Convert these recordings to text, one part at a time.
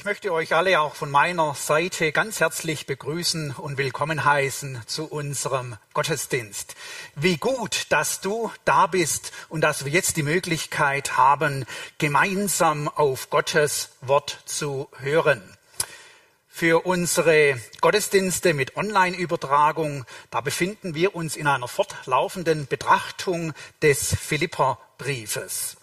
Ich möchte euch alle auch von meiner Seite ganz herzlich begrüßen und willkommen heißen zu unserem Gottesdienst. Wie gut, dass du da bist und dass wir jetzt die Möglichkeit haben, gemeinsam auf Gottes Wort zu hören. Für unsere Gottesdienste mit Online-Übertragung, da befinden wir uns in einer fortlaufenden Betrachtung des Philipperbriefes.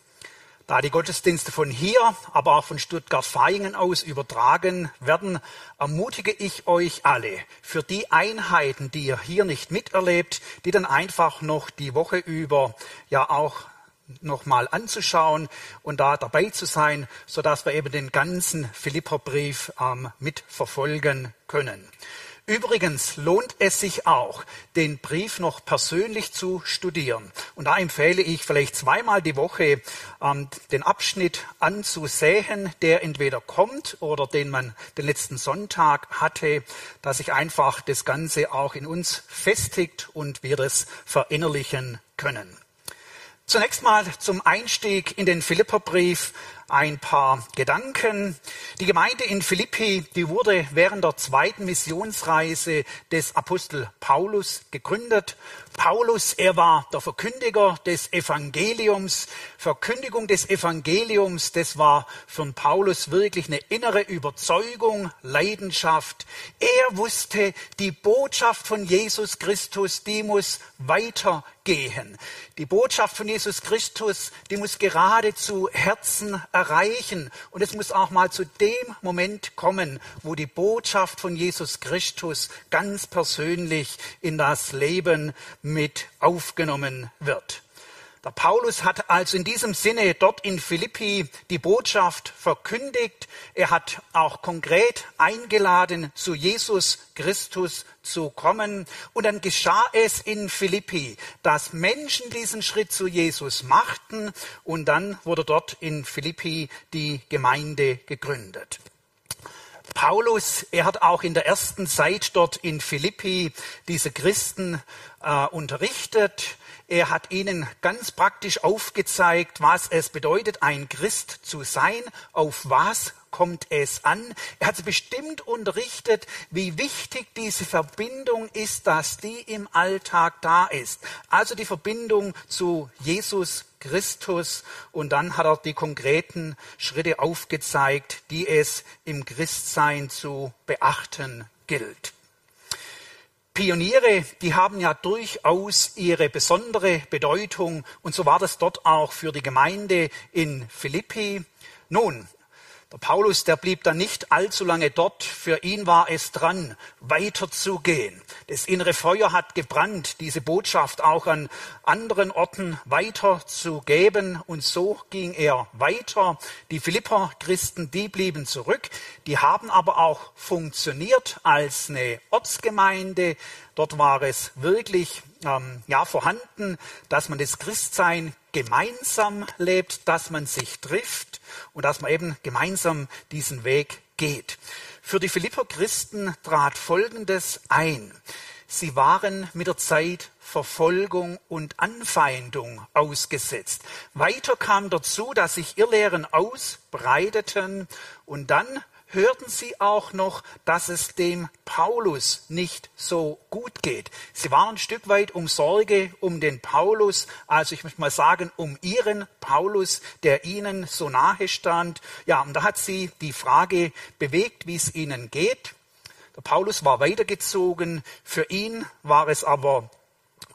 Da die Gottesdienste von hier, aber auch von Stuttgart-Vaihingen aus übertragen werden, ermutige ich euch alle für die Einheiten, die ihr hier nicht miterlebt, die dann einfach noch die Woche über ja auch nochmal anzuschauen und da dabei zu sein, sodass wir eben den ganzen Philipperbrief ähm, mitverfolgen können. Übrigens lohnt es sich auch, den Brief noch persönlich zu studieren. Und da empfehle ich vielleicht zweimal die Woche ähm, den Abschnitt anzusehen, der entweder kommt oder den man den letzten Sonntag hatte, dass sich einfach das Ganze auch in uns festigt und wir das verinnerlichen können. Zunächst mal zum Einstieg in den Philipperbrief ein paar Gedanken. Die Gemeinde in Philippi, die wurde während der zweiten Missionsreise des Apostel Paulus gegründet. Paulus, er war der Verkündiger des Evangeliums. Verkündigung des Evangeliums, das war für Paulus wirklich eine innere Überzeugung, Leidenschaft. Er wusste, die Botschaft von Jesus Christus, die muss weitergehen. Die Botschaft von Jesus Christus, die muss geradezu Herzen erreichen. Und es muss auch mal zu dem Moment kommen, wo die Botschaft von Jesus Christus ganz persönlich in das Leben mit aufgenommen wird. Der Paulus hat also in diesem Sinne dort in Philippi die Botschaft verkündigt. Er hat auch konkret eingeladen, zu Jesus Christus zu kommen. Und dann geschah es in Philippi, dass Menschen diesen Schritt zu Jesus machten. Und dann wurde dort in Philippi die Gemeinde gegründet. Paulus, er hat auch in der ersten Zeit dort in Philippi diese Christen äh, unterrichtet. Er hat ihnen ganz praktisch aufgezeigt, was es bedeutet, ein Christ zu sein, auf was kommt es an. Er hat sie bestimmt unterrichtet, wie wichtig diese Verbindung ist, dass die im Alltag da ist. Also die Verbindung zu Jesus Christus und dann hat er die konkreten Schritte aufgezeigt, die es im Christsein zu beachten gilt. Pioniere, die haben ja durchaus ihre besondere Bedeutung und so war das dort auch für die Gemeinde in Philippi. Nun, der Paulus, der blieb dann nicht allzu lange dort. Für ihn war es dran, weiterzugehen. Das innere Feuer hat gebrannt, diese Botschaft auch an anderen Orten weiterzugeben. Und so ging er weiter. Die Philipper Christen, die blieben zurück. Die haben aber auch funktioniert als eine Ortsgemeinde. Dort war es wirklich ähm, ja, vorhanden, dass man das Christsein gemeinsam lebt, dass man sich trifft und dass man eben gemeinsam diesen Weg geht. Für die Philipper Christen trat Folgendes ein. Sie waren mit der Zeit Verfolgung und Anfeindung ausgesetzt. Weiter kam dazu, dass sich Irrlehren ausbreiteten und dann hörten sie auch noch, dass es dem Paulus nicht so gut geht. Sie waren ein Stück weit um Sorge um den Paulus, also ich möchte mal sagen, um ihren Paulus, der ihnen so nahe stand. Ja, und da hat sie die Frage bewegt, wie es ihnen geht. Der Paulus war weitergezogen. Für ihn war es aber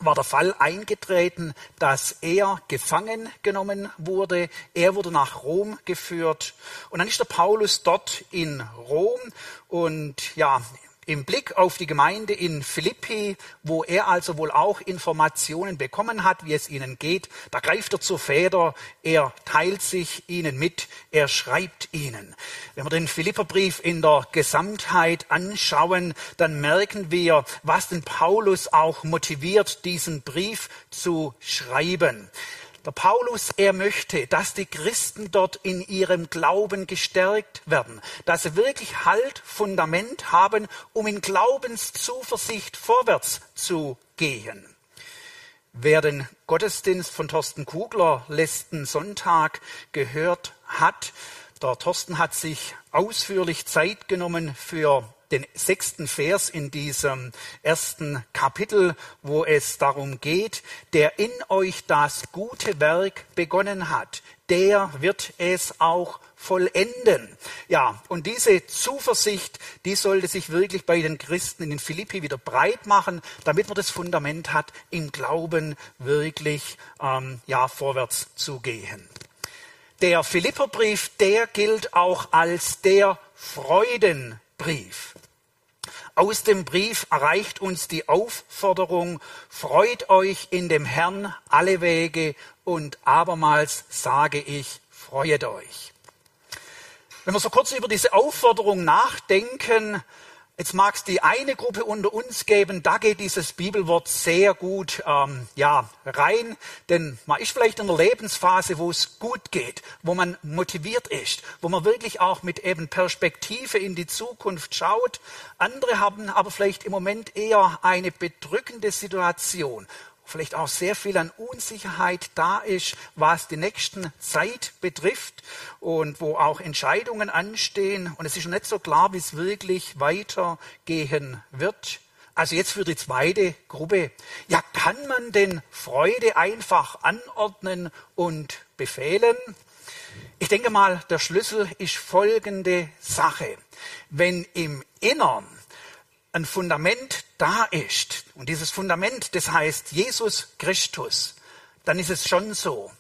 war der Fall eingetreten, dass er gefangen genommen wurde. Er wurde nach Rom geführt. Und dann ist der Paulus dort in Rom und ja, im Blick auf die Gemeinde in Philippi, wo er also wohl auch Informationen bekommen hat, wie es ihnen geht, da greift er zur Feder, er teilt sich ihnen mit, er schreibt ihnen. Wenn wir den Philipperbrief in der Gesamtheit anschauen, dann merken wir, was den Paulus auch motiviert, diesen Brief zu schreiben. Der Paulus, er möchte, dass die Christen dort in ihrem Glauben gestärkt werden, dass sie wirklich Halt, Fundament haben, um in Glaubenszuversicht vorwärts zu gehen. Wer den Gottesdienst von Thorsten Kugler letzten Sonntag gehört hat, Der Thorsten hat sich ausführlich Zeit genommen für den sechsten Vers in diesem ersten Kapitel, wo es darum geht, der in euch das gute Werk begonnen hat, der wird es auch vollenden. Ja, und diese Zuversicht, die sollte sich wirklich bei den Christen in den Philippi wieder breit machen, damit man das Fundament hat, im Glauben wirklich ähm, ja, vorwärts zu gehen. Der Philipperbrief, der gilt auch als der Freudenbrief. Aus dem Brief erreicht uns die Aufforderung, freut euch in dem Herrn alle Wege und abermals sage ich, freuet euch. Wenn wir so kurz über diese Aufforderung nachdenken, Jetzt mag es die eine Gruppe unter uns geben, da geht dieses Bibelwort sehr gut ähm, ja, rein, denn man ist vielleicht in einer Lebensphase, wo es gut geht, wo man motiviert ist, wo man wirklich auch mit eben Perspektive in die Zukunft schaut. Andere haben aber vielleicht im Moment eher eine bedrückende Situation vielleicht auch sehr viel an Unsicherheit da ist, was die nächsten Zeit betrifft und wo auch Entscheidungen anstehen. Und es ist nicht so klar, wie es wirklich weitergehen wird. Also jetzt für die zweite Gruppe. Ja, kann man denn Freude einfach anordnen und befehlen? Ich denke mal, der Schlüssel ist folgende Sache. Wenn im Innern ein Fundament da ist, und dieses Fundament, das heißt Jesus Christus, dann ist es schon so,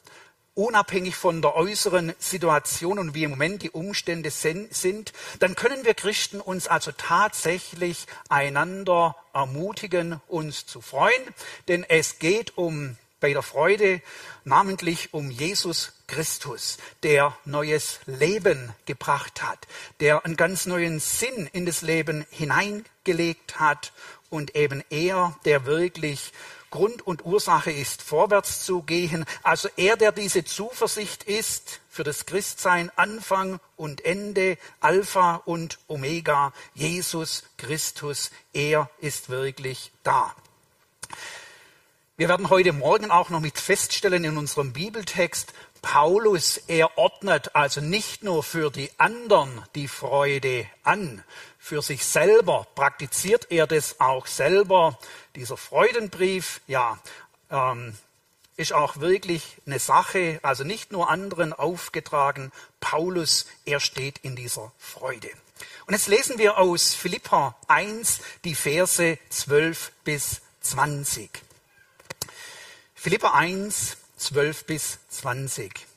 unabhängig von der äußeren Situation und wie im Moment die Umstände sind, dann können wir Christen uns also tatsächlich einander ermutigen, uns zu freuen, denn es geht um bei der Freude namentlich um Jesus Christus, der neues Leben gebracht hat, der einen ganz neuen Sinn in das Leben hineingelegt hat und eben er, der wirklich Grund und Ursache ist, vorwärts zu gehen. Also er, der diese Zuversicht ist für das Christsein, Anfang und Ende, Alpha und Omega, Jesus Christus, er ist wirklich da. Wir werden heute Morgen auch noch mit feststellen in unserem Bibeltext, Paulus, er ordnet also nicht nur für die anderen die Freude an, für sich selber praktiziert er das auch selber. Dieser Freudenbrief, ja, ähm, ist auch wirklich eine Sache, also nicht nur anderen aufgetragen. Paulus, er steht in dieser Freude. Und jetzt lesen wir aus Philippa 1 die Verse 12 bis 20. Philippa 1, 12 bis 20.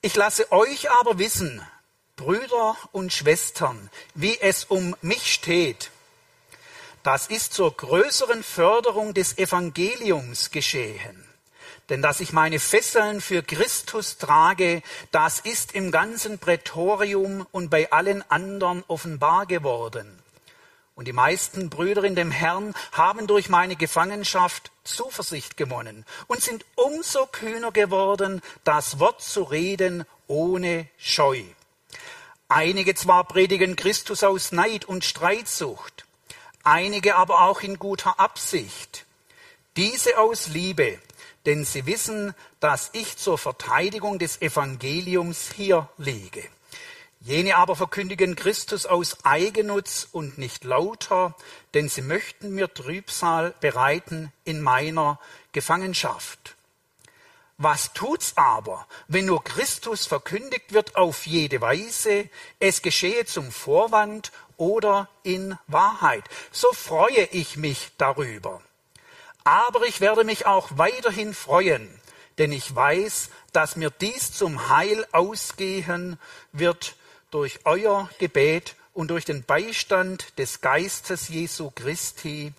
Ich lasse euch aber wissen, Brüder und Schwestern, wie es um mich steht. Das ist zur größeren Förderung des Evangeliums geschehen. Denn dass ich meine Fesseln für Christus trage, das ist im ganzen Prätorium und bei allen anderen offenbar geworden. Und die meisten Brüder in dem Herrn haben durch meine Gefangenschaft Zuversicht gewonnen und sind umso kühner geworden, das Wort zu reden ohne Scheu. Einige zwar predigen Christus aus Neid und Streitsucht, einige aber auch in guter Absicht. Diese aus Liebe, denn sie wissen, dass ich zur Verteidigung des Evangeliums hier liege. Jene aber verkündigen Christus aus Eigennutz und nicht lauter, denn sie möchten mir Trübsal bereiten in meiner Gefangenschaft. Was tut's aber, wenn nur Christus verkündigt wird auf jede Weise, es geschehe zum Vorwand oder in Wahrheit? So freue ich mich darüber. Aber ich werde mich auch weiterhin freuen, denn ich weiß, dass mir dies zum Heil ausgehen wird durch euer Gebet und durch den Beistand des Geistes Jesu Christi,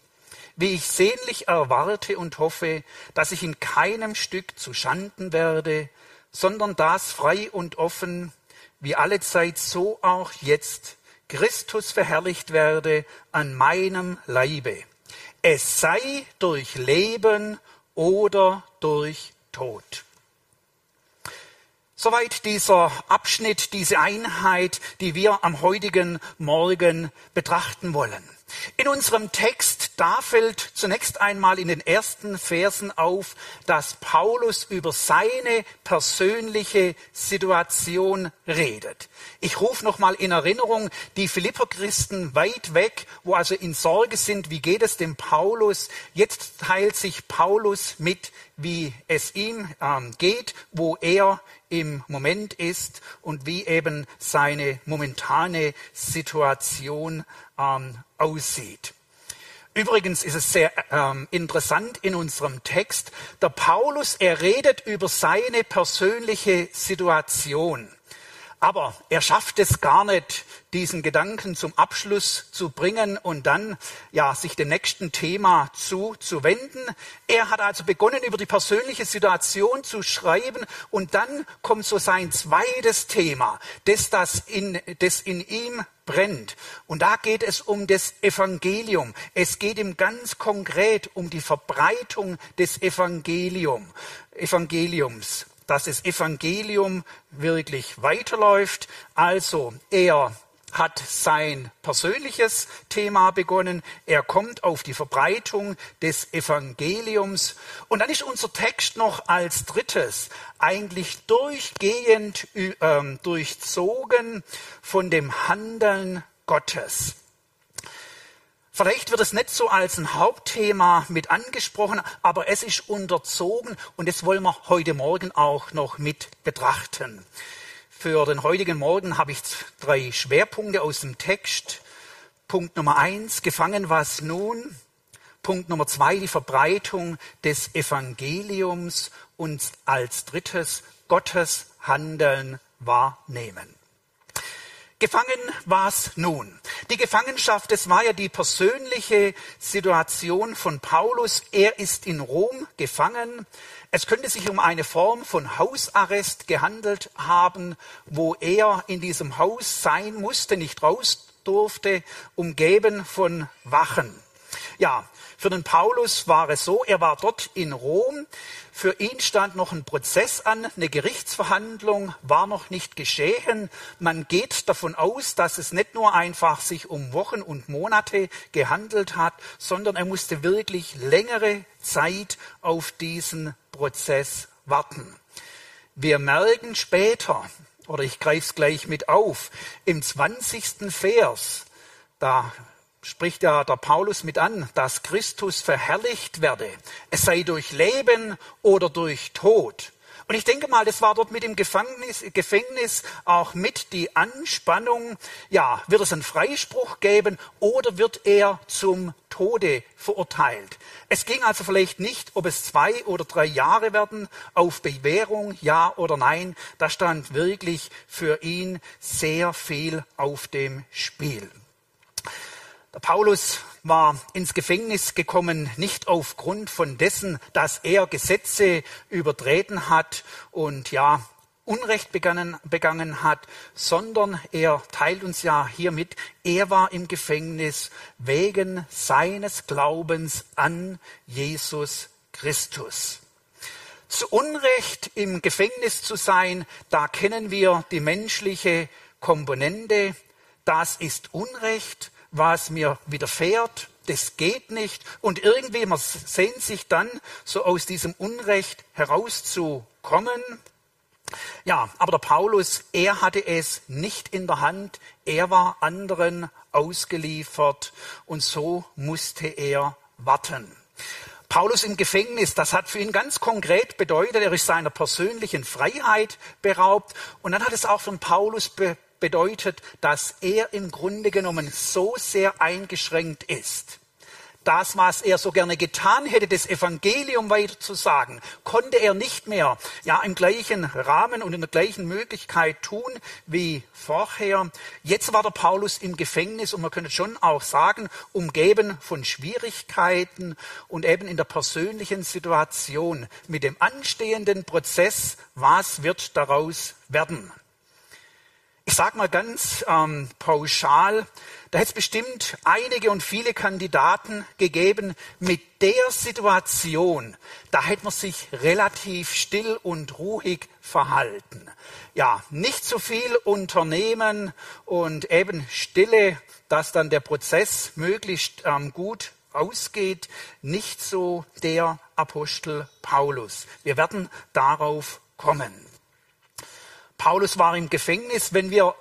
wie ich sehnlich erwarte und hoffe, dass ich in keinem Stück zu Schanden werde, sondern das frei und offen, wie alle Zeit so auch jetzt, Christus verherrlicht werde an meinem Leibe. Es sei durch Leben oder durch Tod. Soweit dieser Abschnitt, diese Einheit, die wir am heutigen Morgen betrachten wollen. In unserem Text, da fällt zunächst einmal in den ersten Versen auf, dass Paulus über seine persönliche Situation redet. Ich rufe nochmal in Erinnerung die Philipperchristen weit weg, wo also in Sorge sind, wie geht es dem Paulus? Jetzt teilt sich Paulus mit, wie es ihm ähm, geht, wo er im Moment ist und wie eben seine momentane Situation ähm, aussieht. Übrigens ist es sehr ähm, interessant in unserem Text, der Paulus, er redet über seine persönliche Situation. Aber er schafft es gar nicht, diesen Gedanken zum Abschluss zu bringen und dann ja sich dem nächsten Thema zuzuwenden. Er hat also begonnen, über die persönliche Situation zu schreiben und dann kommt so sein zweites Thema, das, das in, das in ihm brennt. Und da geht es um das Evangelium. Es geht ihm ganz konkret um die Verbreitung des Evangelium, Evangeliums dass das Evangelium wirklich weiterläuft. Also er hat sein persönliches Thema begonnen. Er kommt auf die Verbreitung des Evangeliums. Und dann ist unser Text noch als drittes eigentlich durchgehend äh, durchzogen von dem Handeln Gottes. Vielleicht wird es nicht so als ein Hauptthema mit angesprochen, aber es ist unterzogen und das wollen wir heute Morgen auch noch mit betrachten. Für den heutigen Morgen habe ich drei Schwerpunkte aus dem Text. Punkt Nummer eins, gefangen was nun? Punkt Nummer zwei, die Verbreitung des Evangeliums und als drittes Gottes Handeln wahrnehmen. Gefangen war's nun. Die Gefangenschaft, das war ja die persönliche Situation von Paulus. Er ist in Rom gefangen. Es könnte sich um eine Form von Hausarrest gehandelt haben, wo er in diesem Haus sein musste, nicht raus durfte, umgeben von Wachen. Ja, für den Paulus war es so, er war dort in Rom. Für ihn stand noch ein Prozess an, eine Gerichtsverhandlung war noch nicht geschehen. Man geht davon aus, dass es nicht nur einfach sich um Wochen und Monate gehandelt hat, sondern er musste wirklich längere Zeit auf diesen Prozess warten. Wir merken später, oder ich greife es gleich mit auf, im 20. Vers, da spricht ja der Paulus mit an, dass Christus verherrlicht werde. Es sei durch Leben oder durch Tod. Und ich denke mal, das war dort mit dem Gefängnis, Gefängnis auch mit die Anspannung. Ja, wird es einen Freispruch geben oder wird er zum Tode verurteilt? Es ging also vielleicht nicht, ob es zwei oder drei Jahre werden, auf Bewährung, ja oder nein. Da stand wirklich für ihn sehr viel auf dem Spiel. Der Paulus war ins Gefängnis gekommen, nicht aufgrund von dessen, dass er Gesetze übertreten hat und ja, Unrecht begangen, begangen hat, sondern er teilt uns ja hier mit, er war im Gefängnis wegen seines Glaubens an Jesus Christus. Zu Unrecht im Gefängnis zu sein, da kennen wir die menschliche Komponente. Das ist Unrecht was mir widerfährt, das geht nicht. Und irgendwie, man sehnt sich dann, so aus diesem Unrecht herauszukommen. Ja, aber der Paulus, er hatte es nicht in der Hand. Er war anderen ausgeliefert und so musste er warten. Paulus im Gefängnis, das hat für ihn ganz konkret bedeutet, er ist seiner persönlichen Freiheit beraubt. Und dann hat es auch von Paulus be bedeutet, dass er im Grunde genommen so sehr eingeschränkt ist. Das, was er so gerne getan hätte, das Evangelium weiterzusagen, konnte er nicht mehr ja, im gleichen Rahmen und in der gleichen Möglichkeit tun wie vorher. Jetzt war der Paulus im Gefängnis und man könnte schon auch sagen, umgeben von Schwierigkeiten und eben in der persönlichen Situation mit dem anstehenden Prozess, was wird daraus werden. Ich sage mal ganz ähm, pauschal, da hätte es bestimmt einige und viele Kandidaten gegeben mit der Situation. Da hätte man sich relativ still und ruhig verhalten. Ja, nicht zu so viel unternehmen und eben Stille, dass dann der Prozess möglichst ähm, gut ausgeht. Nicht so der Apostel Paulus. Wir werden darauf kommen. Paulus war im Gefängnis. Wenn wir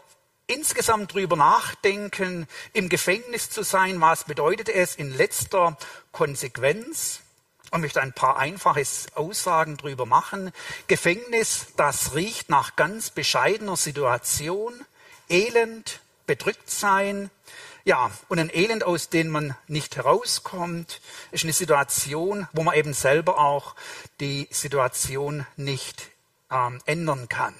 insgesamt drüber nachdenken, im Gefängnis zu sein, was bedeutet es in letzter Konsequenz? Ich möchte ein paar einfache Aussagen drüber machen. Gefängnis, das riecht nach ganz bescheidener Situation, Elend, bedrückt sein, ja, und ein Elend, aus dem man nicht herauskommt, ist eine Situation, wo man eben selber auch die Situation nicht ähm, ändern kann.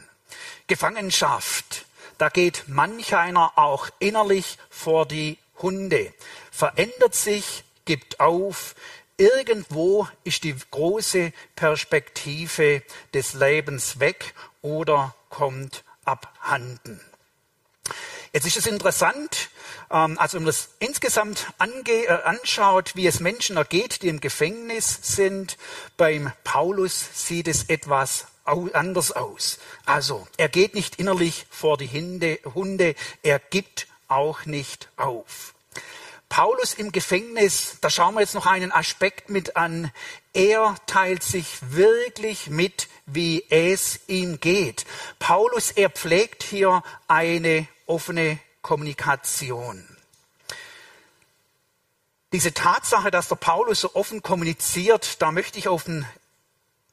Gefangenschaft, da geht manch einer auch innerlich vor die Hunde, verändert sich, gibt auf. Irgendwo ist die große Perspektive des Lebens weg oder kommt abhanden. Jetzt ist es interessant, ähm, also wenn man das insgesamt ange, äh, anschaut, wie es Menschen ergeht, die im Gefängnis sind, beim Paulus sieht es etwas anders aus. Also, er geht nicht innerlich vor die Hunde, er gibt auch nicht auf. Paulus im Gefängnis, da schauen wir jetzt noch einen Aspekt mit an. Er teilt sich wirklich mit, wie es ihm geht. Paulus, er pflegt hier eine offene Kommunikation. Diese Tatsache, dass der Paulus so offen kommuniziert, da möchte ich auf den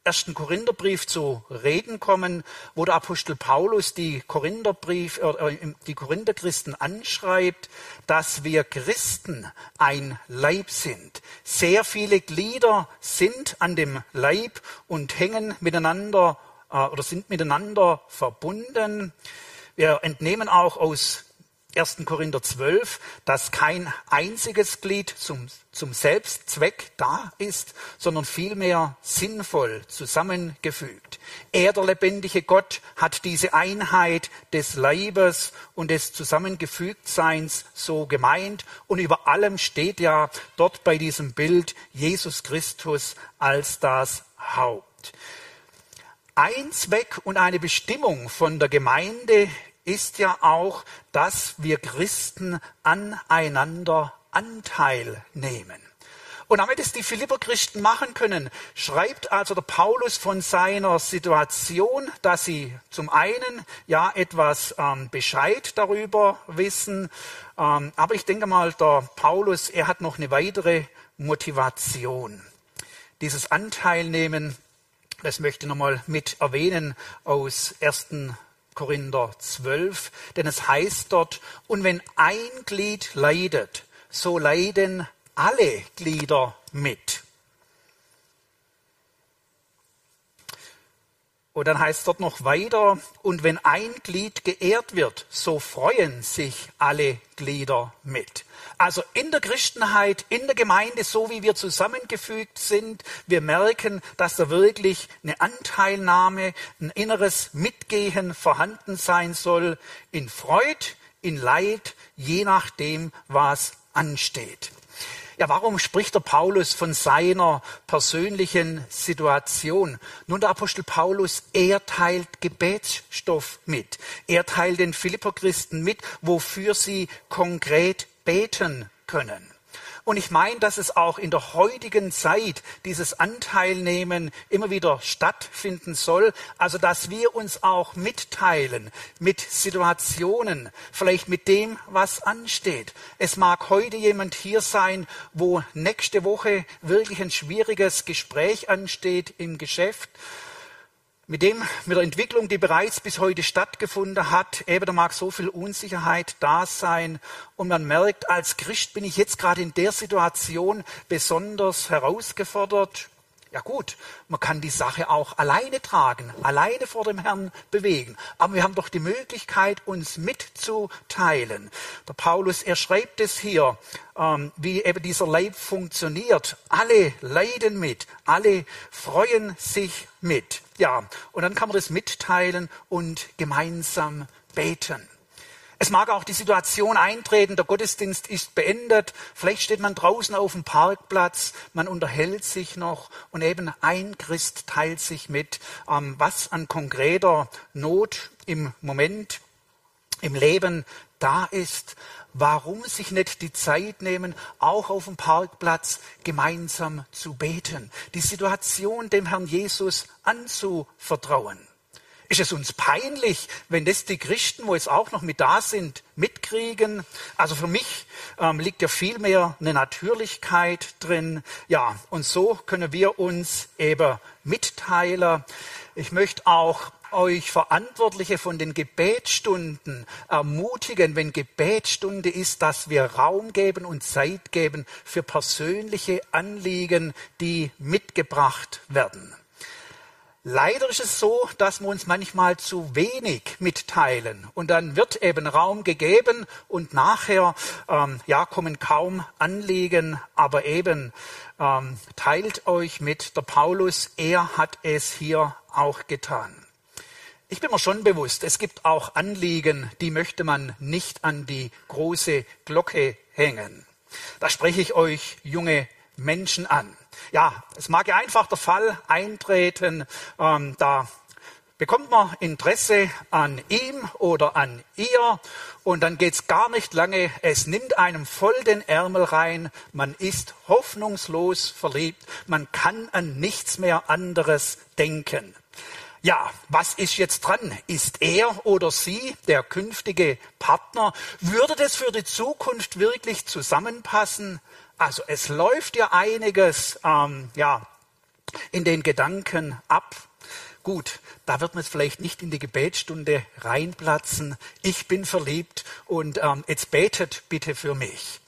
ersten Korintherbrief zu reden kommen, wo der Apostel Paulus die Korintherbrief, äh, die Korintherchristen anschreibt, dass wir Christen ein Leib sind. Sehr viele Glieder sind an dem Leib und hängen miteinander äh, oder sind miteinander verbunden. Wir entnehmen auch aus 1. Korinther 12, dass kein einziges Glied zum, zum Selbstzweck da ist, sondern vielmehr sinnvoll zusammengefügt. Er, der lebendige Gott, hat diese Einheit des Leibes und des Zusammengefügtseins so gemeint. Und über allem steht ja dort bei diesem Bild Jesus Christus als das Haupt. Ein Zweck und eine Bestimmung von der Gemeinde ist ja auch, dass wir Christen aneinander Anteil nehmen. Und damit es die Philipper-Christen machen können, schreibt also der Paulus von seiner Situation, dass sie zum einen ja etwas ähm, Bescheid darüber wissen, ähm, aber ich denke mal, der Paulus, er hat noch eine weitere Motivation. Dieses Anteilnehmen, das möchte ich nochmal mit erwähnen aus 1. Korinther 12, denn es heißt dort, und wenn ein Glied leidet, so leiden alle Glieder mit. Und dann heißt es dort noch weiter, und wenn ein Glied geehrt wird, so freuen sich alle Glieder mit. Also in der Christenheit, in der Gemeinde, so wie wir zusammengefügt sind, wir merken, dass da wirklich eine Anteilnahme, ein inneres Mitgehen vorhanden sein soll, in Freud, in Leid, je nachdem, was ansteht. Ja, warum spricht der Paulus von seiner persönlichen Situation? Nun, der Apostel Paulus, er teilt Gebetsstoff mit. Er teilt den Philipperchristen mit, wofür sie konkret beten können. Und ich meine, dass es auch in der heutigen Zeit dieses Anteilnehmen immer wieder stattfinden soll. Also, dass wir uns auch mitteilen mit Situationen, vielleicht mit dem, was ansteht. Es mag heute jemand hier sein, wo nächste Woche wirklich ein schwieriges Gespräch ansteht im Geschäft mit dem, mit der Entwicklung, die bereits bis heute stattgefunden hat, eben da mag so viel Unsicherheit da sein und man merkt, als Christ bin ich jetzt gerade in der Situation besonders herausgefordert, ja gut, man kann die Sache auch alleine tragen, alleine vor dem Herrn bewegen. Aber wir haben doch die Möglichkeit, uns mitzuteilen. Der Paulus, er schreibt es hier, ähm, wie eben dieser Leib funktioniert. Alle leiden mit, alle freuen sich mit. Ja, und dann kann man das mitteilen und gemeinsam beten. Es mag auch die Situation eintreten, der Gottesdienst ist beendet, vielleicht steht man draußen auf dem Parkplatz, man unterhält sich noch und eben ein Christ teilt sich mit, ähm, was an konkreter Not im Moment im Leben da ist. Warum sich nicht die Zeit nehmen, auch auf dem Parkplatz gemeinsam zu beten, die Situation dem Herrn Jesus anzuvertrauen? Ist es uns peinlich, wenn das die Christen, wo es auch noch mit da sind, mitkriegen? Also für mich ähm, liegt ja viel mehr eine Natürlichkeit drin. Ja, und so können wir uns eben mitteilen. Ich möchte auch euch Verantwortliche von den Gebetsstunden ermutigen, wenn Gebetsstunde ist, dass wir Raum geben und Zeit geben für persönliche Anliegen, die mitgebracht werden. Leider ist es so, dass wir uns manchmal zu wenig mitteilen und dann wird eben Raum gegeben und nachher ähm, ja kommen kaum Anliegen, aber eben ähm, teilt euch mit der Paulus, er hat es hier auch getan. Ich bin mir schon bewusst, es gibt auch Anliegen, die möchte man nicht an die große Glocke hängen. Da spreche ich euch junge Menschen an. Ja, es mag ja einfach der Fall eintreten, ähm, da bekommt man Interesse an ihm oder an ihr und dann geht's gar nicht lange. Es nimmt einem voll den Ärmel rein. Man ist hoffnungslos verliebt. Man kann an nichts mehr anderes denken. Ja, was ist jetzt dran? Ist er oder sie der künftige Partner? Würde das für die Zukunft wirklich zusammenpassen? Also es läuft ja einiges ähm, ja, in den Gedanken ab. Gut, da wird man jetzt vielleicht nicht in die Gebetsstunde reinplatzen. Ich bin verliebt und ähm, jetzt betet bitte für mich.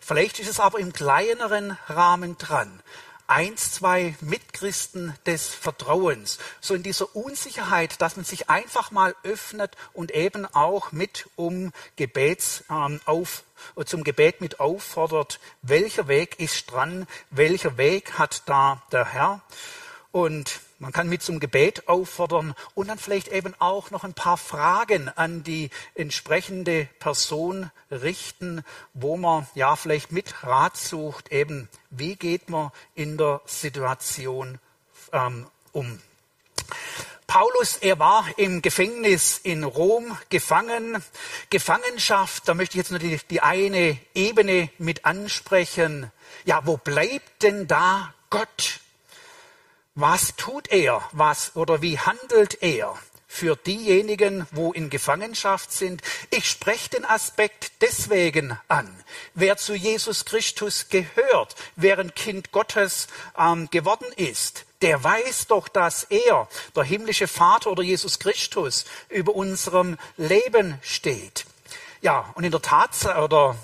Vielleicht ist es aber im kleineren Rahmen dran eins, zwei Mitchristen des Vertrauens, so in dieser Unsicherheit, dass man sich einfach mal öffnet und eben auch mit um Gebets ähm, auf, zum Gebet mit auffordert, welcher Weg ist dran, welcher Weg hat da der Herr. Und man kann mit zum Gebet auffordern und dann vielleicht eben auch noch ein paar Fragen an die entsprechende Person richten, wo man ja vielleicht mit Rat sucht, eben wie geht man in der Situation ähm, um. Paulus, er war im Gefängnis in Rom gefangen. Gefangenschaft, da möchte ich jetzt nur die, die eine Ebene mit ansprechen. Ja, wo bleibt denn da Gott? Was tut er, was oder wie handelt er für diejenigen, wo in Gefangenschaft sind? Ich spreche den Aspekt deswegen an. Wer zu Jesus Christus gehört, wer ein Kind Gottes ähm, geworden ist, der weiß doch, dass er, der himmlische Vater oder Jesus Christus, über unserem Leben steht. Ja, und in der Tatsache oder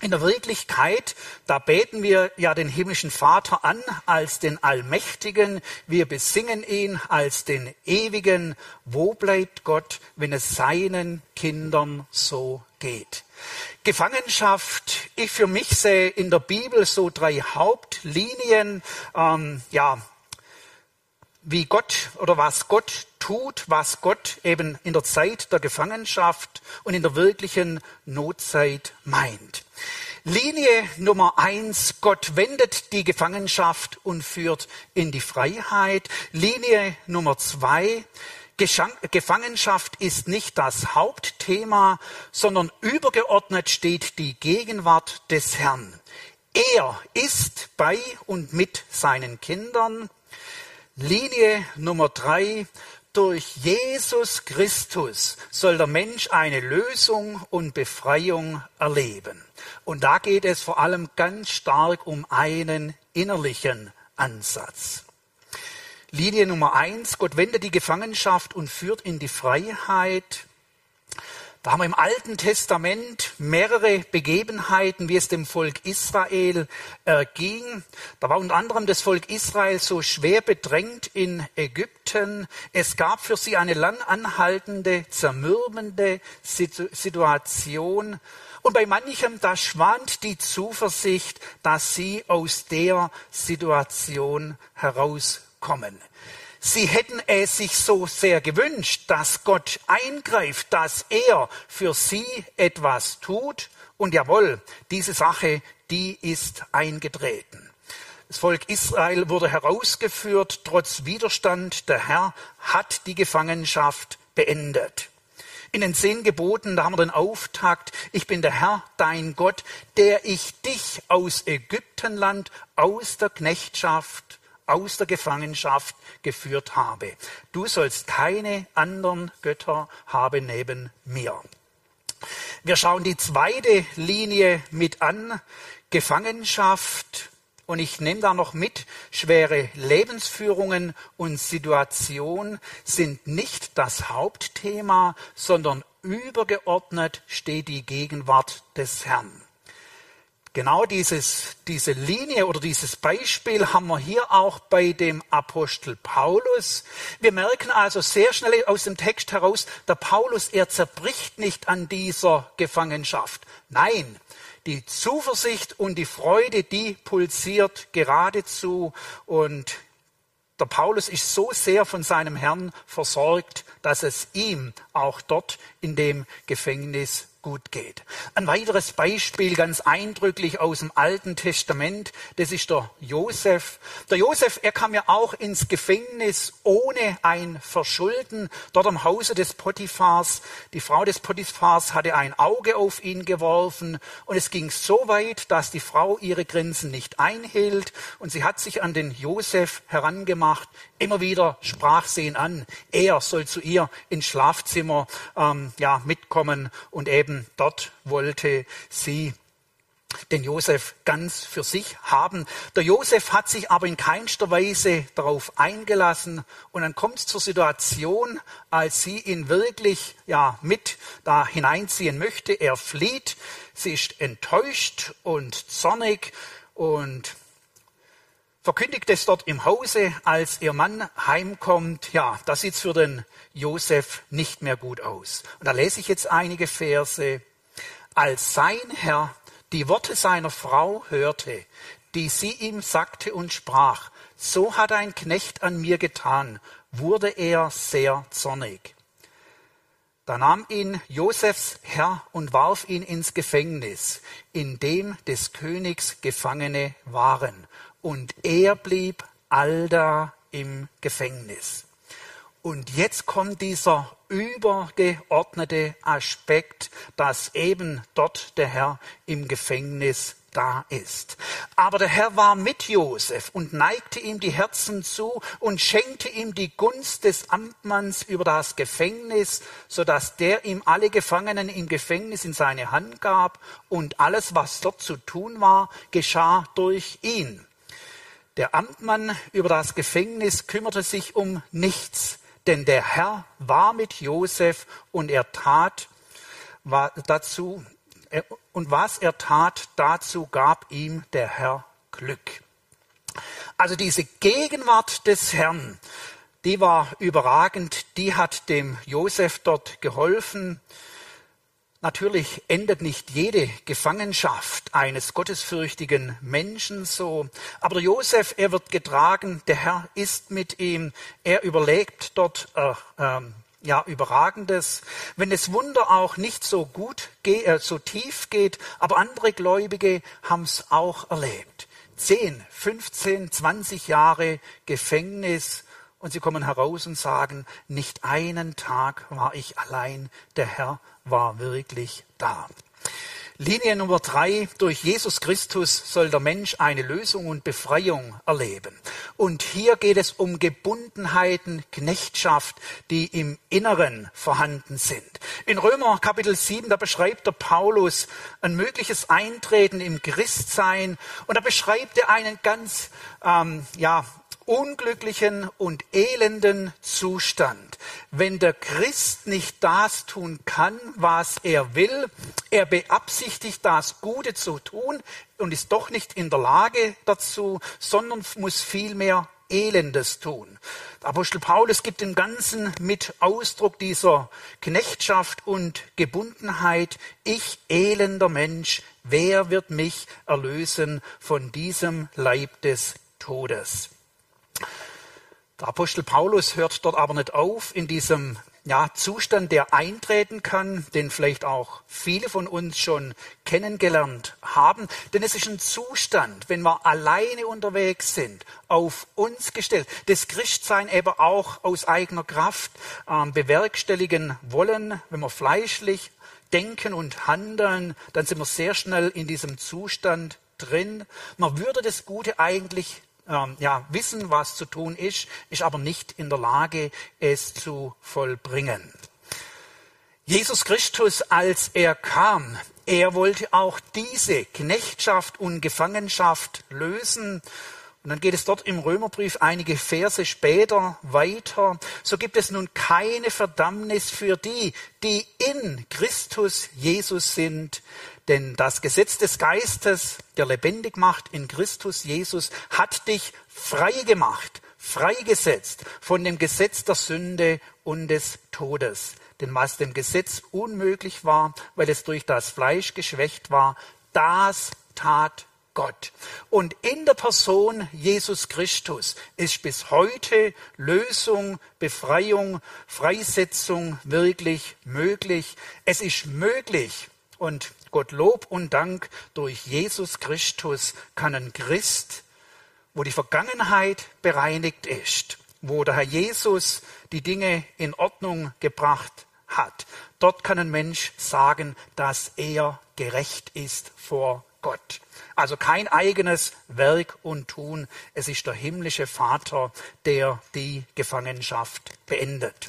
in der Wirklichkeit, da beten wir ja den himmlischen Vater an als den Allmächtigen, wir besingen ihn als den Ewigen. Wo bleibt Gott, wenn es seinen Kindern so geht? Gefangenschaft, ich für mich sehe in der Bibel so drei Hauptlinien, ähm, ja, wie Gott oder was Gott tut, was Gott eben in der Zeit der Gefangenschaft und in der wirklichen Notzeit meint. Linie Nummer eins, Gott wendet die Gefangenschaft und führt in die Freiheit. Linie Nummer zwei, Gefangenschaft ist nicht das Hauptthema, sondern übergeordnet steht die Gegenwart des Herrn. Er ist bei und mit seinen Kindern. Linie Nummer drei. Durch Jesus Christus soll der Mensch eine Lösung und Befreiung erleben. Und da geht es vor allem ganz stark um einen innerlichen Ansatz. Linie Nummer eins, Gott wendet die Gefangenschaft und führt in die Freiheit. Da haben wir im Alten Testament mehrere Begebenheiten, wie es dem Volk Israel äh, ging. Da war unter anderem das Volk Israel so schwer bedrängt in Ägypten. Es gab für sie eine lang anhaltende, zermürbende Situation. Und bei manchem, da schwand die Zuversicht, dass sie aus der Situation herauskommen. Sie hätten es sich so sehr gewünscht, dass Gott eingreift, dass er für sie etwas tut. Und jawohl, diese Sache, die ist eingetreten. Das Volk Israel wurde herausgeführt, trotz Widerstand. Der Herr hat die Gefangenschaft beendet. In den zehn Geboten, da haben wir den Auftakt, ich bin der Herr, dein Gott, der ich dich aus Ägyptenland, aus der Knechtschaft, aus der Gefangenschaft geführt habe. Du sollst keine anderen Götter haben neben mir. Wir schauen die zweite Linie mit an, Gefangenschaft. Und ich nehme da noch mit, schwere Lebensführungen und Situation sind nicht das Hauptthema, sondern übergeordnet steht die Gegenwart des Herrn. Genau dieses, diese Linie oder dieses Beispiel haben wir hier auch bei dem Apostel Paulus. Wir merken also sehr schnell aus dem Text heraus, der Paulus, er zerbricht nicht an dieser Gefangenschaft. Nein, die Zuversicht und die Freude, die pulsiert geradezu und der Paulus ist so sehr von seinem Herrn versorgt, dass es ihm auch dort in dem Gefängnis gut geht. Ein weiteres Beispiel ganz eindrücklich aus dem Alten Testament, das ist der Josef. Der Josef, er kam ja auch ins Gefängnis ohne ein Verschulden, dort am Hause des Potiphars. Die Frau des Potiphars hatte ein Auge auf ihn geworfen und es ging so weit, dass die Frau ihre Grenzen nicht einhielt und sie hat sich an den Josef herangemacht. Immer wieder sprach sie ihn an. Er soll zu ihr ins Schlafzimmer ähm, ja, mitkommen und eben eben dort wollte sie den Josef ganz für sich haben. Der Josef hat sich aber in keinster Weise darauf eingelassen und dann kommt es zur Situation, als sie ihn wirklich ja mit da hineinziehen möchte. Er flieht, sie ist enttäuscht und zornig und verkündigt es dort im Hause, als ihr Mann heimkommt. Ja, das sieht für den Josef nicht mehr gut aus. Und da lese ich jetzt einige Verse. Als sein Herr die Worte seiner Frau hörte, die sie ihm sagte und sprach, so hat ein Knecht an mir getan, wurde er sehr zornig. Da nahm ihn Josefs Herr und warf ihn ins Gefängnis, in dem des Königs Gefangene waren und er blieb allda im Gefängnis. Und jetzt kommt dieser übergeordnete Aspekt, dass eben dort der Herr im Gefängnis da ist. Aber der Herr war mit Josef und neigte ihm die Herzen zu und schenkte ihm die Gunst des Amtmanns über das Gefängnis, so dass der ihm alle Gefangenen im Gefängnis in seine Hand gab und alles, was dort zu tun war, geschah durch ihn. Der Amtmann über das Gefängnis kümmerte sich um nichts, denn der Herr war mit Josef und er tat dazu und was er tat, dazu gab ihm der Herr Glück. Also diese Gegenwart des Herrn, die war überragend, die hat dem Josef dort geholfen. Natürlich endet nicht jede Gefangenschaft eines gottesfürchtigen Menschen so. Aber Josef, er wird getragen, der Herr ist mit ihm, er überlegt dort äh, äh, ja überragendes. Wenn das Wunder auch nicht so gut, äh, so tief geht, aber andere Gläubige haben es auch erlebt. 10, 15, 20 Jahre Gefängnis und sie kommen heraus und sagen, nicht einen Tag war ich allein, der Herr war wirklich da. Linie Nummer drei, durch Jesus Christus soll der Mensch eine Lösung und Befreiung erleben. Und hier geht es um Gebundenheiten, Knechtschaft, die im Inneren vorhanden sind. In Römer Kapitel 7, da beschreibt der Paulus ein mögliches Eintreten im Christsein und da beschreibt er einen ganz, ähm, ja, unglücklichen und elenden Zustand. Wenn der Christ nicht das tun kann, was er will, er beabsichtigt das Gute zu tun und ist doch nicht in der Lage dazu, sondern muss vielmehr Elendes tun. Der Apostel Paulus gibt dem Ganzen mit Ausdruck dieser Knechtschaft und Gebundenheit, ich elender Mensch, wer wird mich erlösen von diesem Leib des Todes? Der Apostel Paulus hört dort aber nicht auf in diesem ja, Zustand, der eintreten kann, den vielleicht auch viele von uns schon kennengelernt haben. Denn es ist ein Zustand, wenn wir alleine unterwegs sind, auf uns gestellt, das Christsein eben auch aus eigener Kraft äh, bewerkstelligen wollen, wenn wir fleischlich denken und handeln, dann sind wir sehr schnell in diesem Zustand drin. Man würde das Gute eigentlich ähm, ja, wissen, was zu tun ist, ist aber nicht in der Lage, es zu vollbringen. Jesus Christus, als er kam, er wollte auch diese Knechtschaft und Gefangenschaft lösen. Und dann geht es dort im Römerbrief einige Verse später weiter. So gibt es nun keine Verdammnis für die, die in Christus Jesus sind. Denn das Gesetz des Geistes, der lebendig macht in Christus Jesus, hat dich frei gemacht, freigesetzt von dem Gesetz der Sünde und des Todes. Denn was dem Gesetz unmöglich war, weil es durch das Fleisch geschwächt war, das tat Gott. Und in der Person Jesus Christus ist bis heute Lösung, Befreiung, Freisetzung wirklich möglich. Es ist möglich und Gott Lob und Dank, durch Jesus Christus kann ein Christ, wo die Vergangenheit bereinigt ist, wo der Herr Jesus die Dinge in Ordnung gebracht hat, dort kann ein Mensch sagen, dass er gerecht ist vor Gott. Also kein eigenes Werk und Tun, es ist der himmlische Vater, der die Gefangenschaft beendet.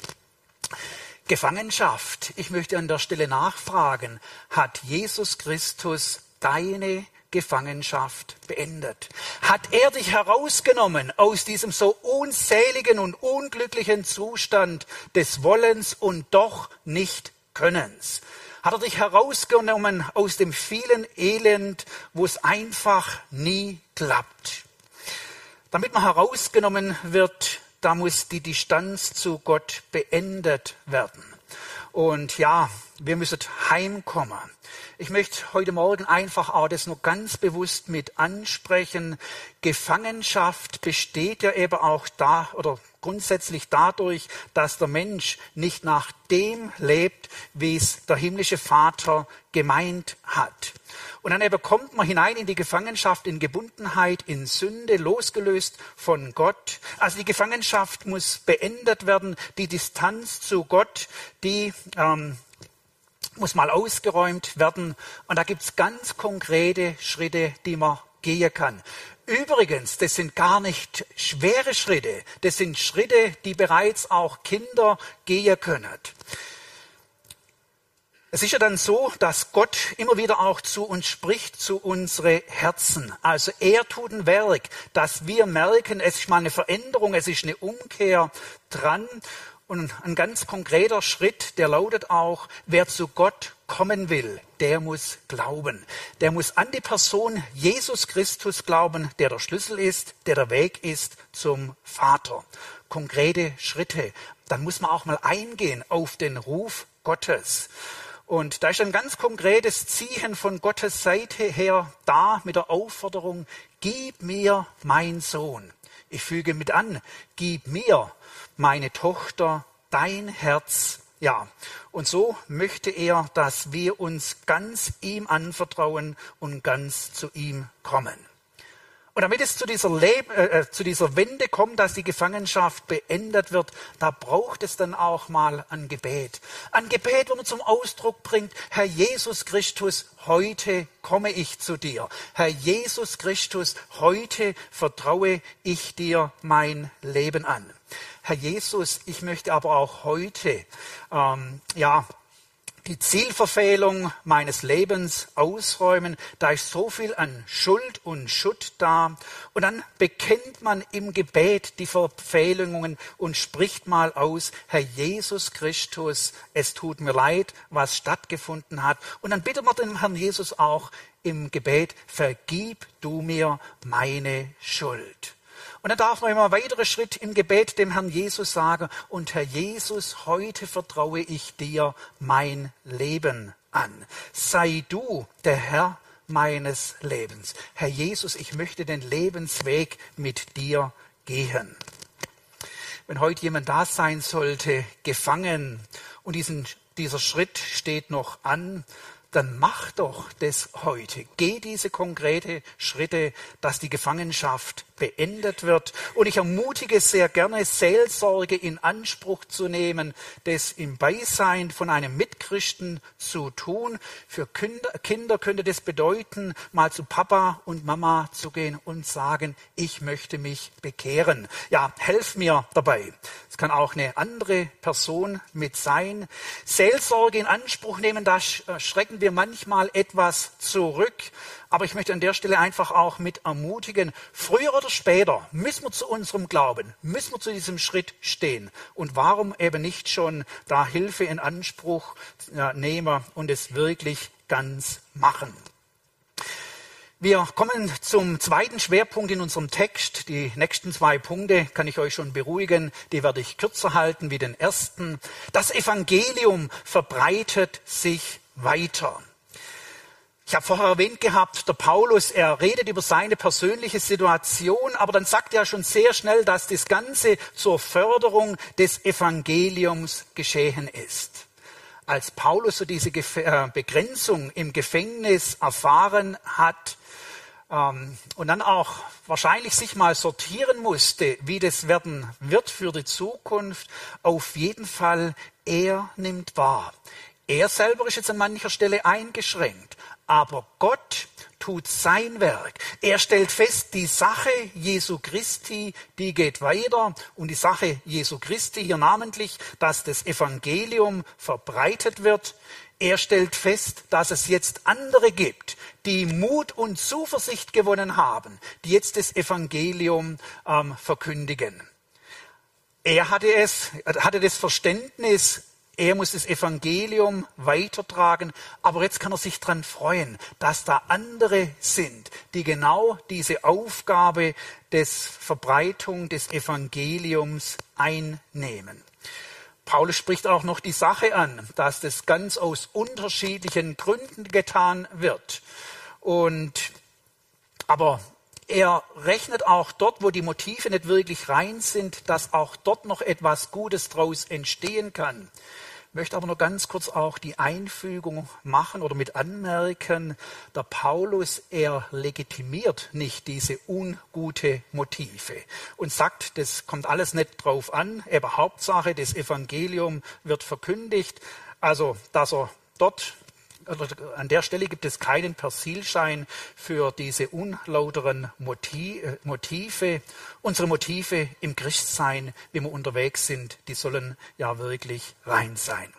Gefangenschaft. Ich möchte an der Stelle nachfragen, hat Jesus Christus deine Gefangenschaft beendet? Hat er dich herausgenommen aus diesem so unzähligen und unglücklichen Zustand des Wollens und doch nicht Könnens? Hat er dich herausgenommen aus dem vielen Elend, wo es einfach nie klappt? Damit man herausgenommen wird, da muss die Distanz zu Gott beendet werden. Und ja, wir müssen heimkommen. Ich möchte heute Morgen einfach auch das nur ganz bewusst mit ansprechen. Gefangenschaft besteht ja eben auch da oder grundsätzlich dadurch, dass der Mensch nicht nach dem lebt, wie es der himmlische Vater gemeint hat. Und dann eben kommt man hinein in die Gefangenschaft, in Gebundenheit, in Sünde, losgelöst von Gott. Also die Gefangenschaft muss beendet werden, die Distanz zu Gott, die ähm, muss mal ausgeräumt werden. Und da gibt es ganz konkrete Schritte, die man gehen kann. Übrigens, das sind gar nicht schwere Schritte. Das sind Schritte, die bereits auch Kinder gehen können. Es ist ja dann so, dass Gott immer wieder auch zu uns spricht, zu unsere Herzen. Also er tut ein Werk, dass wir merken, es ist mal eine Veränderung, es ist eine Umkehr dran. Und ein ganz konkreter Schritt, der lautet auch, wer zu Gott kommen will, der muss glauben. Der muss an die Person Jesus Christus glauben, der der Schlüssel ist, der der Weg ist zum Vater. Konkrete Schritte. Dann muss man auch mal eingehen auf den Ruf Gottes. Und da ist ein ganz konkretes Ziehen von Gottes Seite her da mit der Aufforderung, gib mir mein Sohn. Ich füge mit an, gib mir meine Tochter, dein Herz. Ja, und so möchte er, dass wir uns ganz ihm anvertrauen und ganz zu ihm kommen. Und damit es zu dieser, Leb äh, äh, zu dieser Wende kommt, dass die Gefangenschaft beendet wird, da braucht es dann auch mal ein Gebet. Ein Gebet, wo man zum Ausdruck bringt, Herr Jesus Christus, heute komme ich zu dir. Herr Jesus Christus, heute vertraue ich dir mein Leben an. Herr Jesus, ich möchte aber auch heute ähm, ja, die Zielverfehlung meines Lebens ausräumen. Da ist so viel an Schuld und Schutt da. Und dann bekennt man im Gebet die Verfehlungen und spricht mal aus, Herr Jesus Christus, es tut mir leid, was stattgefunden hat. Und dann bittet man den Herrn Jesus auch im Gebet, vergib du mir meine Schuld. Und dann darf man immer einen weiteren Schritt im Gebet dem Herrn Jesus sagen, und Herr Jesus, heute vertraue ich dir mein Leben an. Sei du der Herr meines Lebens. Herr Jesus, ich möchte den Lebensweg mit dir gehen. wenn heute jemand da sein sollte, gefangen und diesen, dieser Schritt steht noch an, dann mach doch das heute. Geh diese konkrete Schritte, dass die Gefangenschaft beendet wird. Und ich ermutige sehr gerne, Seelsorge in Anspruch zu nehmen, das im Beisein von einem Mitchristen zu tun. Für Kinder könnte das bedeuten, mal zu Papa und Mama zu gehen und sagen, ich möchte mich bekehren. Ja, helf mir dabei. Es kann auch eine andere Person mit sein. Seelsorge in Anspruch nehmen, da schrecken wir manchmal etwas zurück. Aber ich möchte an der Stelle einfach auch mit ermutigen, früher oder später müssen wir zu unserem Glauben, müssen wir zu diesem Schritt stehen. Und warum eben nicht schon da Hilfe in Anspruch nehmen und es wirklich ganz machen. Wir kommen zum zweiten Schwerpunkt in unserem Text. Die nächsten zwei Punkte kann ich euch schon beruhigen. Die werde ich kürzer halten wie den ersten. Das Evangelium verbreitet sich weiter. Ich habe vorher erwähnt gehabt, der Paulus, er redet über seine persönliche Situation, aber dann sagt er schon sehr schnell, dass das Ganze zur Förderung des Evangeliums geschehen ist. Als Paulus so diese äh, Begrenzung im Gefängnis erfahren hat ähm, und dann auch wahrscheinlich sich mal sortieren musste, wie das werden wird für die Zukunft, auf jeden Fall, er nimmt wahr. Er selber ist jetzt an mancher Stelle eingeschränkt, aber Gott tut sein Werk. Er stellt fest, die Sache Jesu Christi, die geht weiter. Und die Sache Jesu Christi hier namentlich, dass das Evangelium verbreitet wird. Er stellt fest, dass es jetzt andere gibt, die Mut und Zuversicht gewonnen haben, die jetzt das Evangelium ähm, verkündigen. Er hatte es, hatte das Verständnis, er muss das Evangelium weitertragen, aber jetzt kann er sich daran freuen, dass da andere sind, die genau diese Aufgabe des Verbreitung des Evangeliums einnehmen. Paulus spricht auch noch die Sache an, dass das ganz aus unterschiedlichen Gründen getan wird. Und, aber er rechnet auch dort, wo die Motive nicht wirklich rein sind, dass auch dort noch etwas Gutes draus entstehen kann möchte aber nur ganz kurz auch die Einfügung machen oder mit anmerken, der Paulus, er legitimiert nicht diese ungute Motive und sagt, das kommt alles nicht drauf an, aber Hauptsache, das Evangelium wird verkündigt, also dass er dort an der Stelle gibt es keinen Persilschein für diese unlauteren äh, Motive. Unsere Motive im Christsein, wie wir unterwegs sind, die sollen ja wirklich rein sein.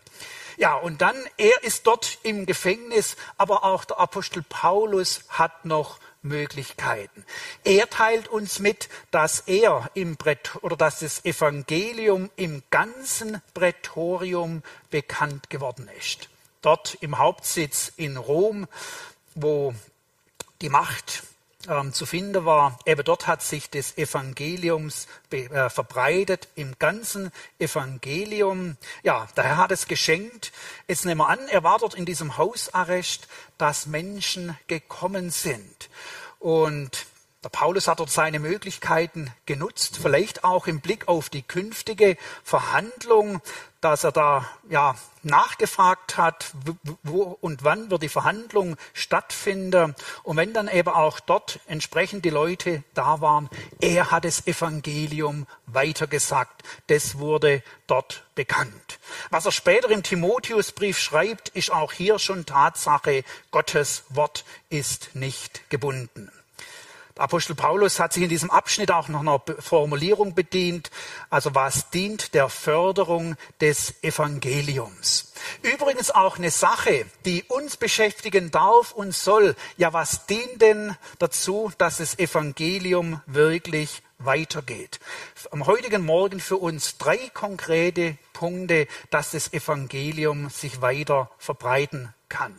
Ja, und dann, er ist dort im Gefängnis, aber auch der Apostel Paulus hat noch Möglichkeiten. Er teilt uns mit, dass er im Brett oder dass das Evangelium im ganzen Prätorium bekannt geworden ist dort im Hauptsitz in Rom, wo die Macht ähm, zu finden war. Eben dort hat sich das Evangeliums äh, verbreitet, im ganzen Evangelium. Ja, der Herr hat es geschenkt. Jetzt nehmen wir an, er war dort in diesem Hausarrest, dass Menschen gekommen sind. Und der Paulus hat dort seine Möglichkeiten genutzt, vielleicht auch im Blick auf die künftige Verhandlung, dass er da ja nachgefragt hat, wo und wann wird die Verhandlung stattfinden. Und wenn dann eben auch dort entsprechend die Leute da waren, er hat das Evangelium weitergesagt. Das wurde dort bekannt. Was er später im Timotheusbrief schreibt, ist auch hier schon Tatsache. Gottes Wort ist nicht gebunden. Apostel Paulus hat sich in diesem Abschnitt auch noch einer Formulierung bedient, also was dient der Förderung des Evangeliums. Übrigens auch eine Sache, die uns beschäftigen darf und soll. Ja, was dient denn dazu, dass das Evangelium wirklich weitergeht? Am heutigen Morgen für uns drei konkrete Punkte, dass das Evangelium sich weiter verbreiten kann.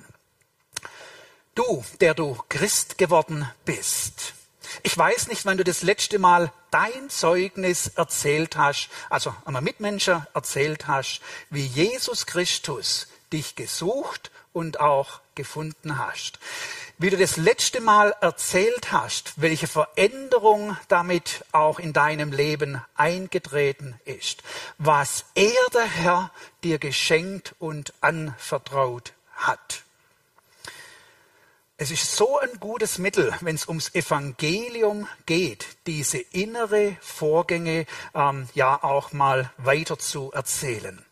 Du, der du Christ geworden bist, ich weiß nicht, wann du das letzte Mal dein Zeugnis erzählt hast, also einem Mitmenschen erzählt hast, wie Jesus Christus dich gesucht und auch gefunden hast. wie du das letzte Mal erzählt hast, welche Veränderung damit auch in deinem Leben eingetreten ist, was er, der Herr, dir geschenkt und anvertraut hat. Es ist so ein gutes Mittel, wenn es ums Evangelium geht, diese innere Vorgänge ähm, ja auch mal weiter zu erzählen.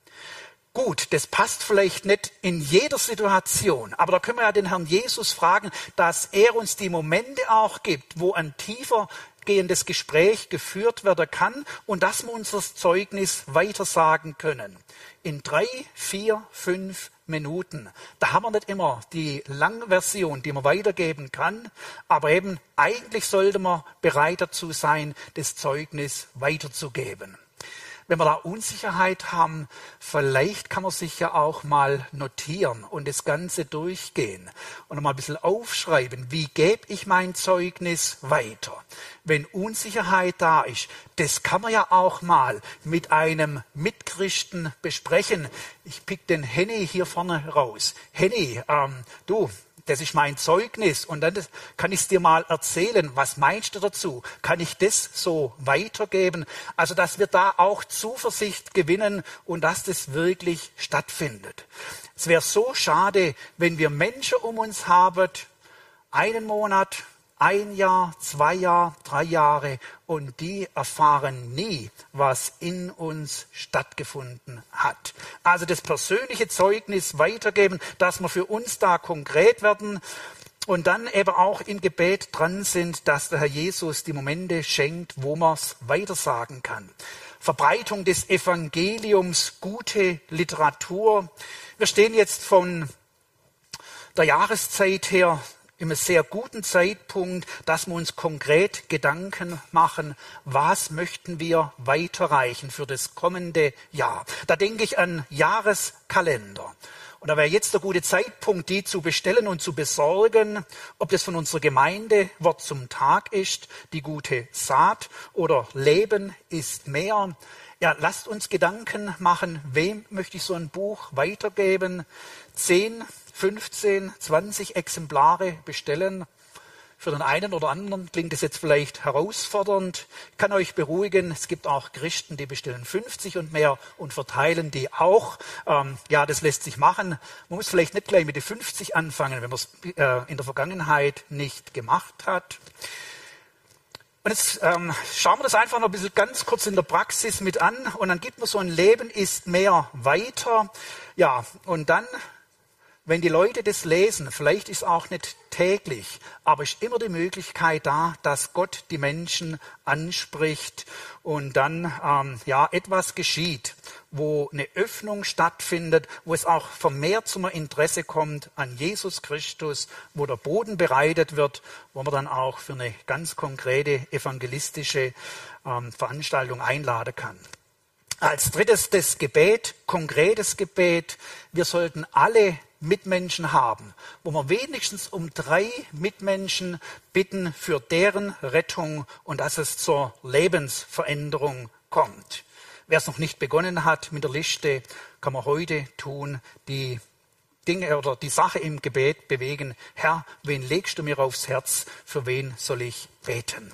Gut, das passt vielleicht nicht in jeder Situation, aber da können wir ja den Herrn Jesus fragen, dass er uns die Momente auch gibt, wo ein tiefer gehendes Gespräch geführt werden kann und dass wir unser Zeugnis weitersagen können. In drei, vier, fünf Minuten. Da haben wir nicht immer die lange Version, die man weitergeben kann, aber eben eigentlich sollte man bereit dazu sein, das Zeugnis weiterzugeben wenn wir da Unsicherheit haben, vielleicht kann man sich ja auch mal notieren und das Ganze durchgehen und mal ein bisschen aufschreiben, wie gebe ich mein Zeugnis weiter. Wenn Unsicherheit da ist, das kann man ja auch mal mit einem Mitchristen besprechen. Ich pick den Henny hier vorne raus. Henny, ähm, du, das ist mein Zeugnis und dann kann ich es dir mal erzählen. Was meinst du dazu? Kann ich das so weitergeben? Also, dass wir da auch Zuversicht gewinnen und dass das wirklich stattfindet. Es wäre so schade, wenn wir Menschen um uns haben, einen Monat, ein Jahr, zwei Jahre, drei Jahre und die erfahren nie, was in uns stattgefunden hat. Also das persönliche Zeugnis weitergeben, dass wir für uns da konkret werden und dann eben auch im Gebet dran sind, dass der Herr Jesus die Momente schenkt, wo man es weitersagen kann. Verbreitung des Evangeliums, gute Literatur. Wir stehen jetzt von der Jahreszeit her einem sehr guten Zeitpunkt, dass wir uns konkret Gedanken machen, was möchten wir weiterreichen für das kommende Jahr. Da denke ich an Jahreskalender. Und da wäre jetzt der gute Zeitpunkt, die zu bestellen und zu besorgen, ob das von unserer Gemeinde Wort zum Tag ist, die gute Saat oder Leben ist mehr. Ja, lasst uns Gedanken machen, wem möchte ich so ein Buch weitergeben? Zehn 15, 20 Exemplare bestellen. Für den einen oder anderen klingt es jetzt vielleicht herausfordernd. Ich kann euch beruhigen, es gibt auch Christen, die bestellen 50 und mehr und verteilen die auch. Ähm, ja, das lässt sich machen. Man muss vielleicht nicht gleich mit den 50 anfangen, wenn man es äh, in der Vergangenheit nicht gemacht hat. Und jetzt ähm, schauen wir das einfach noch ein bisschen ganz kurz in der Praxis mit an und dann gibt man so ein Leben ist mehr weiter. Ja, und dann wenn die Leute das lesen, vielleicht ist auch nicht täglich, aber ist immer die Möglichkeit da, dass Gott die Menschen anspricht und dann ähm, ja etwas geschieht, wo eine Öffnung stattfindet, wo es auch vermehrt zum Interesse kommt an Jesus Christus, wo der Boden bereitet wird, wo man dann auch für eine ganz konkrete evangelistische ähm, Veranstaltung einladen kann. Als drittes das Gebet, konkretes Gebet. Wir sollten alle Mitmenschen haben, wo wir wenigstens um drei Mitmenschen bitten für deren Rettung und dass es zur Lebensveränderung kommt. Wer es noch nicht begonnen hat mit der Liste, kann man heute tun, die Dinge oder die Sache im Gebet bewegen. Herr, wen legst du mir aufs Herz? Für wen soll ich beten?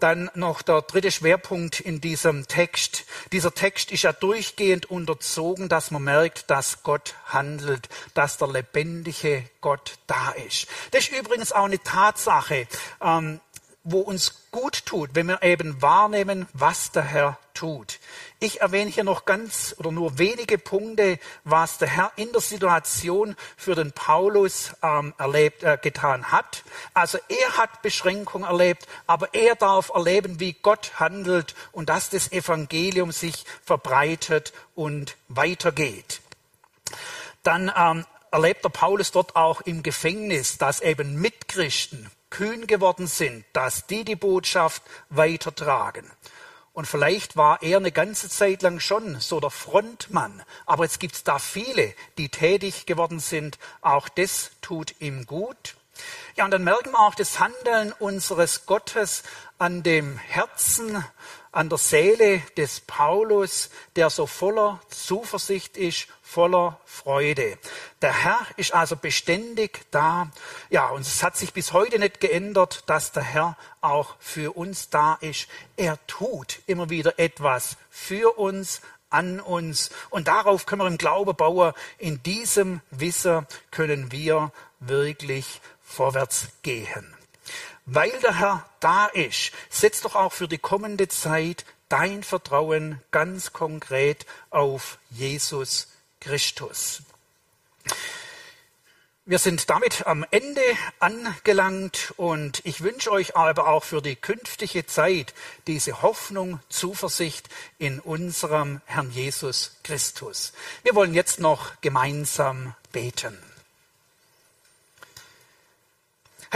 Dann noch der dritte Schwerpunkt in diesem Text. Dieser Text ist ja durchgehend unterzogen, dass man merkt, dass Gott handelt, dass der lebendige Gott da ist. Das ist übrigens auch eine Tatsache. Ähm, wo uns gut tut, wenn wir eben wahrnehmen, was der Herr tut. Ich erwähne hier noch ganz oder nur wenige Punkte, was der Herr in der Situation für den Paulus ähm, erlebt, äh, getan hat. Also er hat Beschränkungen erlebt, aber er darf erleben, wie Gott handelt und dass das Evangelium sich verbreitet und weitergeht. Dann ähm, erlebt der Paulus dort auch im Gefängnis, dass eben Mitchristen kühn geworden sind, dass die die Botschaft weitertragen. Und vielleicht war er eine ganze Zeit lang schon so der Frontmann. Aber jetzt gibt es da viele, die tätig geworden sind. Auch das tut ihm gut. Ja, und dann merken wir auch das Handeln unseres Gottes an dem Herzen, an der Seele des Paulus, der so voller Zuversicht ist, voller Freude. Der Herr ist also beständig da. Ja, und es hat sich bis heute nicht geändert, dass der Herr auch für uns da ist. Er tut immer wieder etwas für uns, an uns. Und darauf können wir im Glaube bauen. In diesem Wissen können wir wirklich vorwärts gehen. Weil der Herr da ist, setzt doch auch für die kommende Zeit dein Vertrauen ganz konkret auf Jesus Christus. Wir sind damit am Ende angelangt und ich wünsche euch aber auch für die künftige Zeit diese Hoffnung, Zuversicht in unserem Herrn Jesus Christus. Wir wollen jetzt noch gemeinsam beten.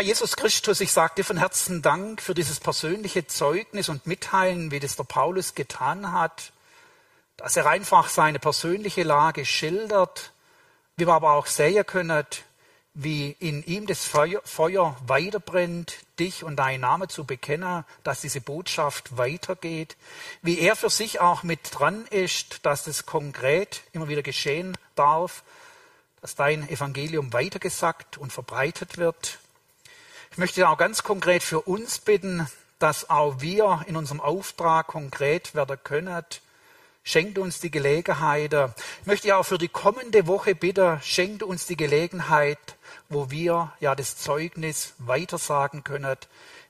Herr Jesus Christus, ich sage dir von Herzen Dank für dieses persönliche Zeugnis und Mitteilen, wie das der Paulus getan hat, dass er einfach seine persönliche Lage schildert, wie wir aber auch sehen können, wie in ihm das Feuer, Feuer weiterbrennt, dich und deinen Namen zu bekennen, dass diese Botschaft weitergeht, wie er für sich auch mit dran ist, dass das konkret immer wieder geschehen darf, dass dein Evangelium weitergesagt und verbreitet wird. Ich möchte auch ganz konkret für uns bitten, dass auch wir in unserem Auftrag konkret werden können, Schenkt uns die Gelegenheit. Ich möchte auch für die kommende Woche bitten, schenkt uns die Gelegenheit, wo wir ja das Zeugnis weitersagen können,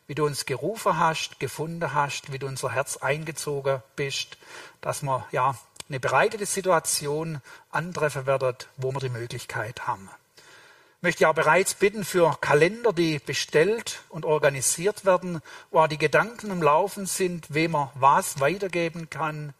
wie du uns gerufen hast, gefunden hast, wie du unser Herz eingezogen bist, dass wir ja eine bereitete Situation antreffen werden, wo wir die Möglichkeit haben. Möchte ja bereits bitten für Kalender, die bestellt und organisiert werden, wo die Gedanken im Laufen sind, wem man was weitergeben kann,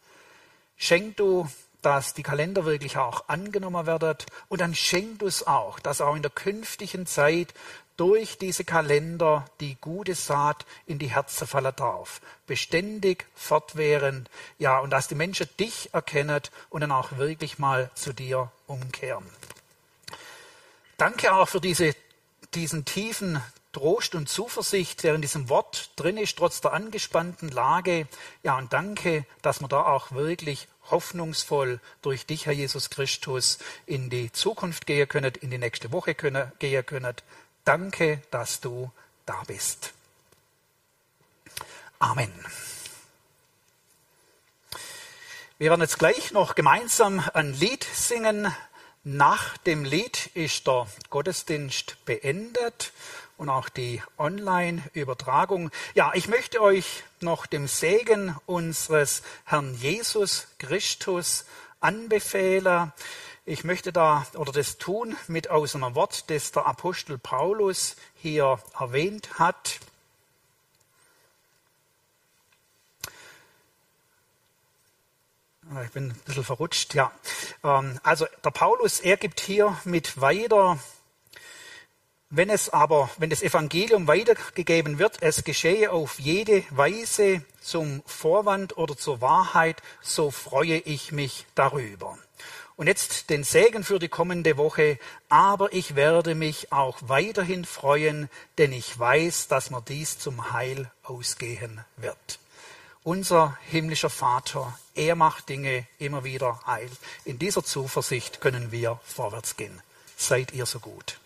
Schenk du, dass die Kalender wirklich auch angenommen werden und dann schenk du es auch, dass auch in der künftigen Zeit durch diese Kalender die gute Saat in die Herzen fallen darf. Beständig, fortwährend, ja, und dass die Menschen dich erkennen und dann auch wirklich mal zu dir umkehren. Danke auch für diese, diesen tiefen Trost und Zuversicht, der in diesem Wort drin ist, trotz der angespannten Lage. Ja, und danke, dass wir da auch wirklich hoffnungsvoll durch dich, Herr Jesus Christus, in die Zukunft gehen können, in die nächste Woche können, gehen können. Danke, dass du da bist. Amen. Wir werden jetzt gleich noch gemeinsam ein Lied singen. Nach dem Lied ist der Gottesdienst beendet und auch die Online-Übertragung. Ja, ich möchte euch noch dem Segen unseres Herrn Jesus Christus anbefehlen. Ich möchte da oder das tun mit aus einem Wort, das der Apostel Paulus hier erwähnt hat. Ich bin ein bisschen verrutscht, ja. Ähm, also der Paulus, er gibt hier mit weiter wenn es aber, wenn das Evangelium weitergegeben wird, es geschehe auf jede Weise zum Vorwand oder zur Wahrheit, so freue ich mich darüber. Und jetzt den Segen für die kommende Woche, aber ich werde mich auch weiterhin freuen, denn ich weiß, dass mir dies zum Heil ausgehen wird. Unser himmlischer Vater, er macht Dinge immer wieder heil. In dieser Zuversicht können wir vorwärts gehen. Seid ihr so gut.